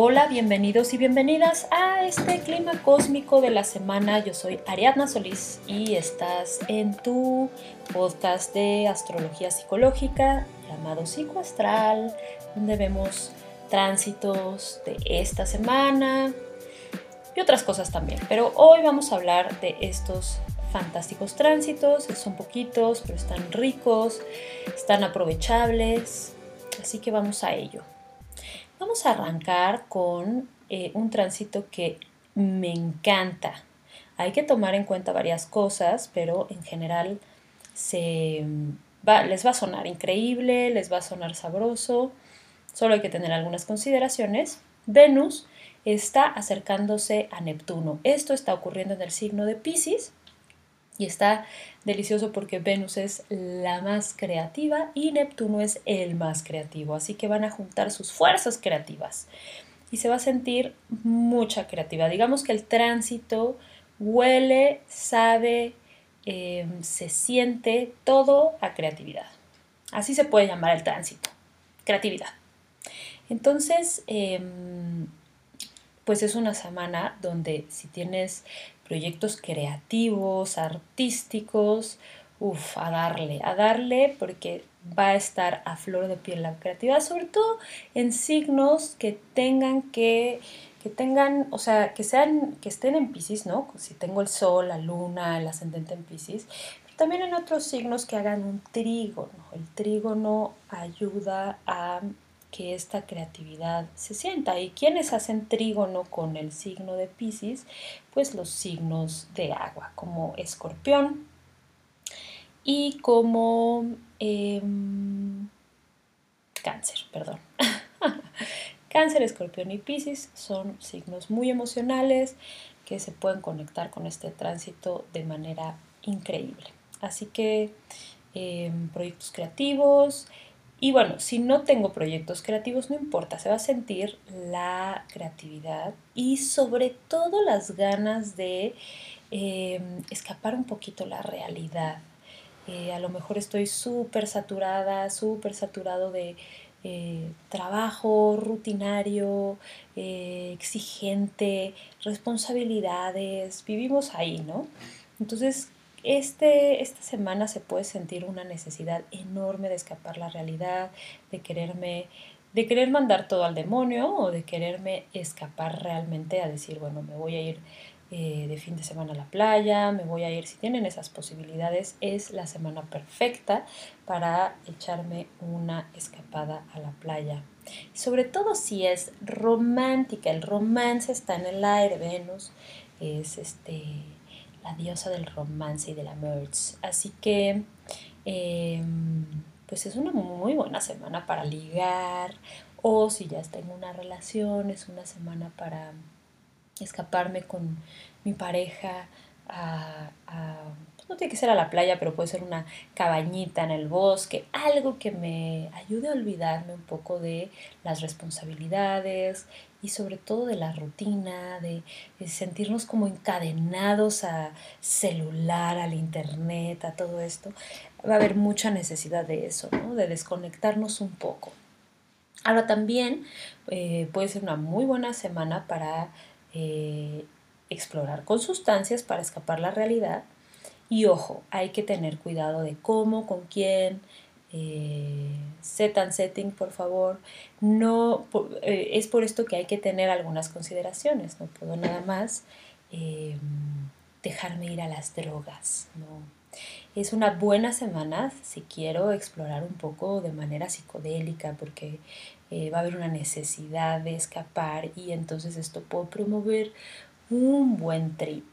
Hola, bienvenidos y bienvenidas a este clima cósmico de la semana. Yo soy Ariadna Solís y estás en tu podcast de astrología psicológica llamado Psicoastral, donde vemos tránsitos de esta semana y otras cosas también. Pero hoy vamos a hablar de estos fantásticos tránsitos. Son poquitos, pero están ricos, están aprovechables. Así que vamos a ello. Vamos a arrancar con eh, un tránsito que me encanta. Hay que tomar en cuenta varias cosas, pero en general se les va a sonar increíble, les va a sonar sabroso. Solo hay que tener algunas consideraciones. Venus está acercándose a Neptuno. Esto está ocurriendo en el signo de Pisces y está delicioso porque Venus es la más creativa y Neptuno es el más creativo. Así que van a juntar sus fuerzas creativas y se va a sentir mucha creatividad. Digamos que el tránsito huele, sabe, em, se siente todo a creatividad. Así se puede llamar el tránsito, creatividad. Entonces, em, pues es una semana donde si tienes proyectos creativos, artísticos, uff, a darle, a darle porque va a estar a flor de piel la creatividad, sobre todo en signos que tengan que, que tengan, o sea, que sean, que estén en Pisces, ¿no? Si tengo el sol, la luna, el ascendente en Pisces, pero también en otros signos que hagan un trígono. El trígono ayuda a que esta creatividad se sienta. ¿Y quienes hacen trígono con el signo de Pisces? Pues los signos de agua, como escorpión y como em, cáncer, perdón. cáncer, escorpión y Pisces son signos muy emocionales que se pueden conectar con este tránsito de manera increíble. Así que em, proyectos creativos, y bueno, si no tengo proyectos creativos, no importa, se va a sentir la creatividad y sobre todo las ganas de em, escapar un poquito la realidad. Eh, a lo mejor estoy súper saturada, súper saturado de eh, trabajo rutinario, eh, exigente, responsabilidades, vivimos ahí, ¿no? Entonces este, esta semana se puede sentir una necesidad enorme de escapar la realidad, de quererme, de querer mandar todo al demonio o de quererme escapar realmente a decir, bueno, me voy a ir eh, de fin de semana a la playa, me voy a ir, si tienen esas posibilidades, es la semana perfecta para echarme una escapada a la playa. Sobre todo si es romántica, el romance está en el aire, Venus es este la diosa del romance y de la merch. Así que, em, pues es una muy buena semana para ligar o si ya en una relación, es una semana para escaparme con mi pareja a, tiene que ser a la playa, pero puede ser una cabañita en el bosque, algo que me ayude a olvidarme un poco de las responsabilidades y sobre todo de la rutina, de, sentirnos como encadenados a celular, al internet, a todo esto. Va a haber mucha necesidad de eso, de desconectarnos un poco. Ahora también eh, puede ser una muy buena semana para eh, explorar con sustancias, para escapar la realidad y ojo, hay que tener cuidado de cómo, con quién, eh, set and setting, por favor. No, eh, es por esto que hay que tener algunas consideraciones. No puedo nada más em, dejarme ir a las drogas. ¿no? Es una buena semana si quiero explorar un poco de manera psicodélica porque eh, va a haber una necesidad de escapar y entonces esto puede promover un buen trip.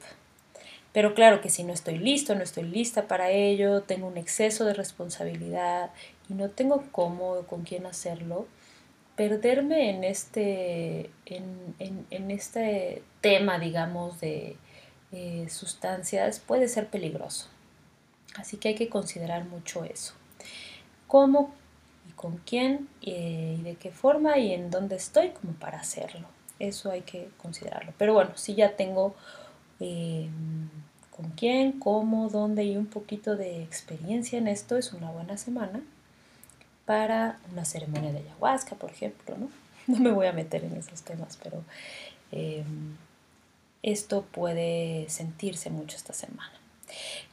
Pero claro que si no estoy listo, no estoy lista para ello, tengo un exceso de responsabilidad y no tengo cómo o con quién hacerlo, perderme en este, en, este tema, digamos, de sustancias puede ser peligroso. Así que hay que considerar mucho eso. ¿Cómo y con quién eh, y de qué forma y en dónde estoy como para hacerlo? Eso hay que considerarlo. Pero bueno, si ya tengo eh, con quién, cómo, dónde y un poquito de experiencia en esto, es una buena semana para una ceremonia de ayahuasca, por ejemplo, ¿no? no me voy a meter en esos temas, pero em, esto puede sentirse mucho esta semana.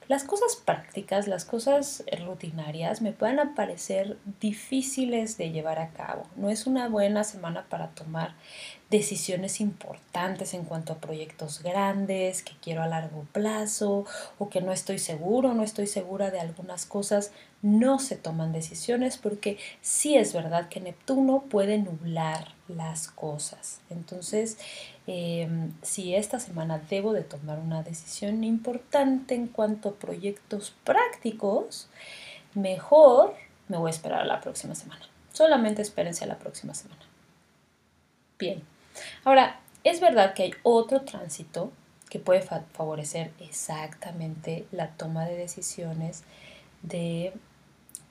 Las cosas prácticas, las cosas rutinarias me pueden parecer difíciles de llevar a cabo. No es una buena semana para tomar decisiones importantes en cuanto a proyectos grandes que quiero a largo plazo o que no estoy seguro, no estoy segura de algunas cosas. No se toman decisiones porque sí es verdad que Neptuno puede nublar las cosas. Entonces, Em, si esta semana debo de tomar una decisión importante en cuanto a proyectos prácticos, mejor me voy a esperar a la próxima semana. Solamente espérense a la próxima semana. Bien. Ahora, es verdad que hay otro tránsito que puede favorecer exactamente la toma de decisiones de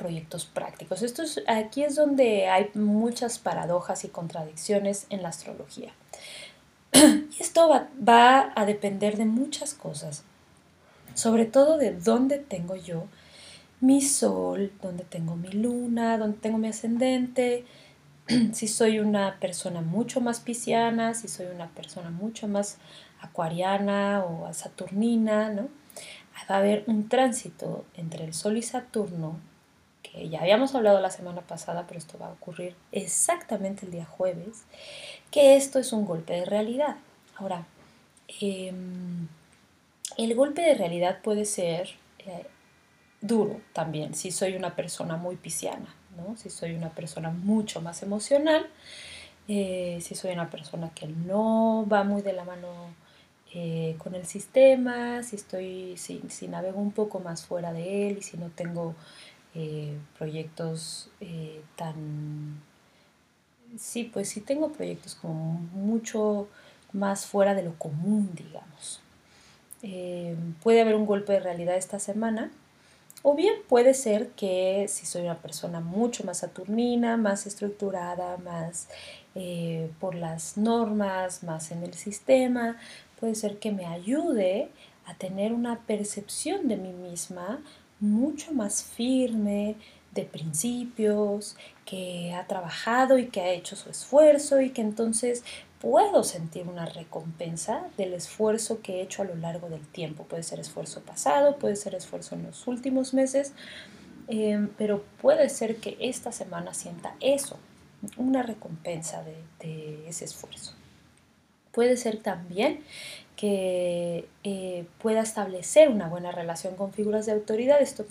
proyectos prácticos. Esto aquí es donde hay muchas paradojas y contradicciones en la astrología. Y esto va, a depender de muchas cosas, sobre todo de dónde tengo yo mi sol, dónde tengo mi luna, dónde tengo mi ascendente, si soy una persona mucho más pisciana, si soy una persona mucho más acuariana o saturnina, ¿no? Va a haber un tránsito entre el Sol y Saturno, ya habíamos hablado la semana pasada, pero esto va a ocurrir exactamente el día jueves, que esto es un golpe de realidad. Ahora, em, el golpe de realidad puede ser eh, duro también, si soy una persona muy pisciana, ¿no? si soy una persona mucho más emocional, eh, si soy una persona que no va muy de la mano eh, con el sistema, si estoy, si, navego un poco más fuera de él y si no tengo proyectos tan sí, pues sí tengo proyectos como mucho más fuera de lo común, digamos. Eh, puede haber un golpe de realidad esta semana, o bien puede ser que si soy una persona mucho más saturnina, más estructurada, más eh, por las normas, más en el sistema, puede ser que me ayude a tener una percepción de mí misma mucho más firme, de principios, que ha trabajado y que ha hecho su esfuerzo y que entonces puedo sentir una recompensa del esfuerzo que he hecho a lo largo del tiempo. Puede ser esfuerzo pasado, puede ser esfuerzo en los últimos meses, em, pero puede ser que esta semana sienta eso, una recompensa de, de ese esfuerzo. Puede ser también que eh, pueda establecer una buena relación con figuras de autoridad. Esto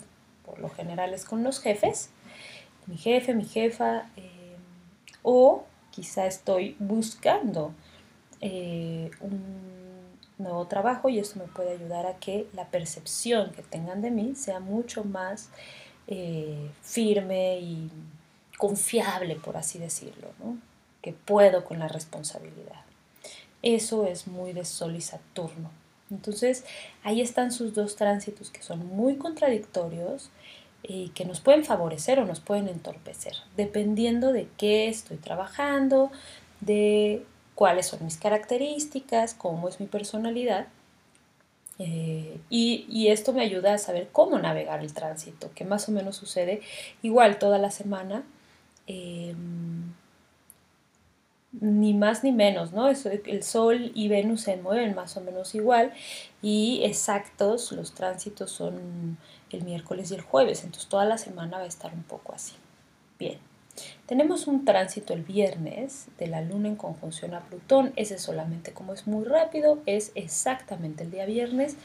por lo general es con los jefes, mi jefe, mi jefa, eh, o quizá estoy buscando eh, un nuevo trabajo y esto me puede ayudar a que la percepción que tengan de mí sea mucho más firme y confiable, por así decirlo, que puedo con la responsabilidad. Eso es muy de Sol y Saturno. Entonces, ahí están sus dos tránsitos que son muy contradictorios y que nos pueden favorecer o nos pueden entorpecer, dependiendo de qué estoy trabajando, de cuáles son mis características, cómo es mi personalidad. Eh, y, esto me ayuda a saber cómo navegar el tránsito, que más o menos sucede igual toda la semana. Em, ni más ni menos, ¿no? el Sol y Venus se mueven más o menos igual y exactos, los tránsitos son el miércoles y el jueves, entonces toda la semana va a estar un poco así. Bien, tenemos un tránsito el viernes de la Luna en conjunción a Plutón, ese solamente como es muy rápido, es exactamente el día viernes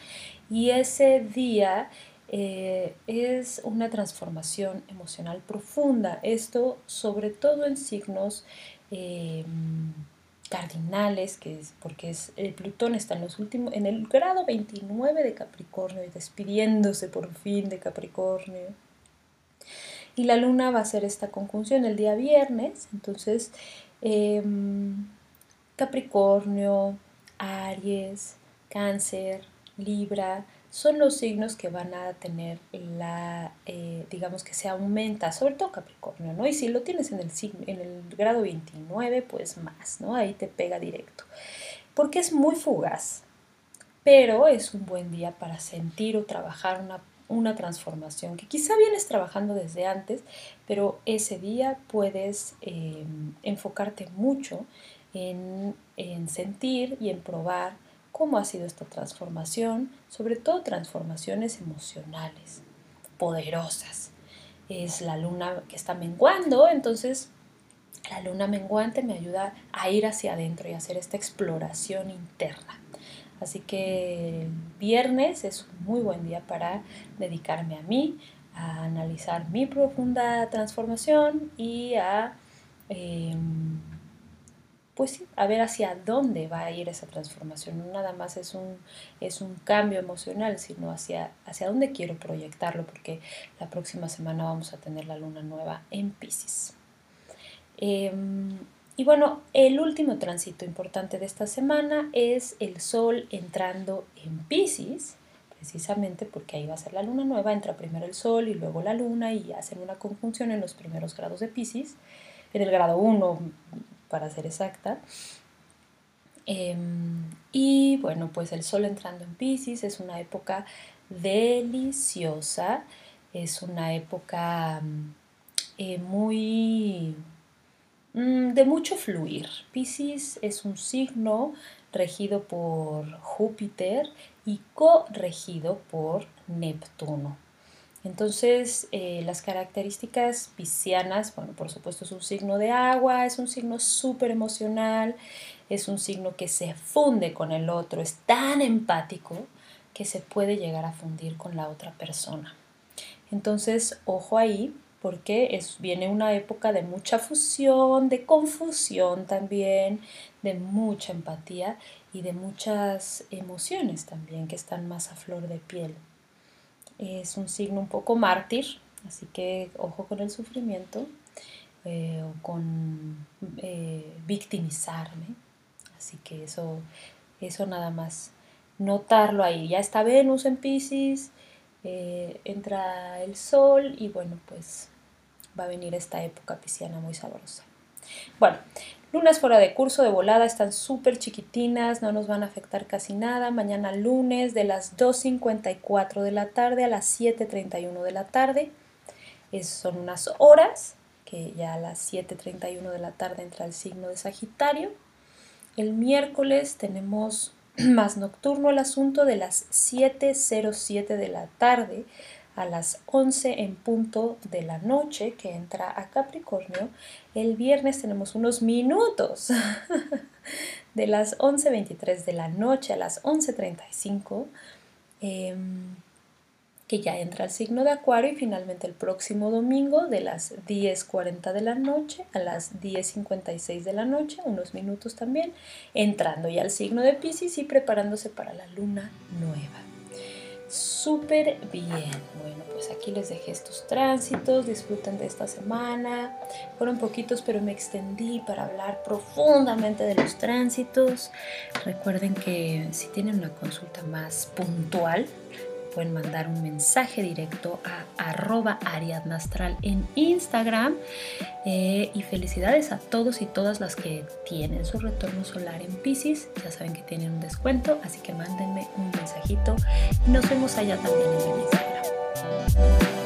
y ese día eh, es una transformación emocional profunda, esto sobre todo en signos Em, cardinales, que es porque es, el Plutón está en los últimos, en el grado 29 de Capricornio y despidiéndose por fin de Capricornio. Y la luna va a hacer esta conjunción el día viernes, entonces em, Capricornio, Aries, Cáncer, Libra, son los signos que van a tener la, eh, digamos que se aumenta, sobre todo Capricornio, ¿no? Y si lo tienes en el, en el grado 29, pues más, ¿no? Ahí te pega directo. Porque es muy fugaz, pero es un buen día para sentir o trabajar una, una transformación que quizá vienes trabajando desde antes, pero ese día puedes em, enfocarte mucho en, en sentir y en probar cómo ha sido esta transformación, sobre todo transformaciones emocionales, poderosas. Es la luna que está menguando, entonces la luna menguante me ayuda a ir hacia adentro y hacer esta exploración interna. Así que viernes es un muy buen día para dedicarme a mí, a analizar mi profunda transformación y a, em, pues a ver hacia dónde va a ir esa transformación. No nada más es un, es un cambio emocional, sino hacia, hacia dónde quiero proyectarlo, porque la próxima semana vamos a tener la luna nueva en Pisces. Em, y bueno, el último tránsito importante de esta semana es el Sol entrando en Pisces, precisamente porque ahí va a ser la luna nueva, entra primero el Sol y luego la luna y hacen una conjunción en los primeros grados de Pisces, en el grado 1 para ser exacta. Em, y bueno, pues el Sol entrando en Pisces es una época deliciosa, es una época eh, muy Mm, de mucho fluir. Pisces es un signo regido por Júpiter y corregido por Neptuno. Entonces, eh, las características piscianas, bueno, por supuesto es un signo de agua, es un signo súper emocional, es un signo que se funde con el otro, es tan empático que se puede llegar a fundir con la otra persona. Entonces, ojo ahí, porque es, viene una época de mucha fusión, de confusión también, de mucha empatía y de muchas emociones también que están más a flor de piel. Es un signo un poco mártir, así que ojo con el sufrimiento eh, o con eh, victimizarme. Así que eso, eso nada más notarlo ahí. Ya está Venus en Pisces, eh, entra el Sol y bueno, pues va a venir esta época pisciana muy sabrosa. Bueno, lunas fuera de curso de volada están súper chiquitinas, no nos van a afectar casi nada. Mañana lunes de las 2.54 de la tarde a las 7.31 de la tarde. Es, son unas horas que ya a las 7.31 de la tarde entra el signo de Sagitario. El miércoles tenemos más nocturno el asunto de las 7.07 de la tarde a las 11 en punto de la noche que entra a Capricornio. El viernes tenemos unos minutos de las 11.23 de la noche a las 11.35 em, que ya entra el signo de Acuario y finalmente el próximo domingo de las 10.40 de la noche a las 10.56 de la noche, unos minutos también, entrando ya al signo de Pisces y preparándose para la luna nueva súper bien. Bueno, pues aquí les dejé estos tránsitos, disfruten de esta semana. Fueron poquitos, pero me extendí para hablar profundamente de los tránsitos. Recuerden que si tienen una consulta más puntual, pueden mandar un mensaje directo a arroba ariadnastral en Instagram. Eh, y felicidades a todos y todas las que tienen su retorno solar en Pisces. Ya saben que tienen un descuento, así que mándenme un mensajito y nos vemos allá también en el Instagram.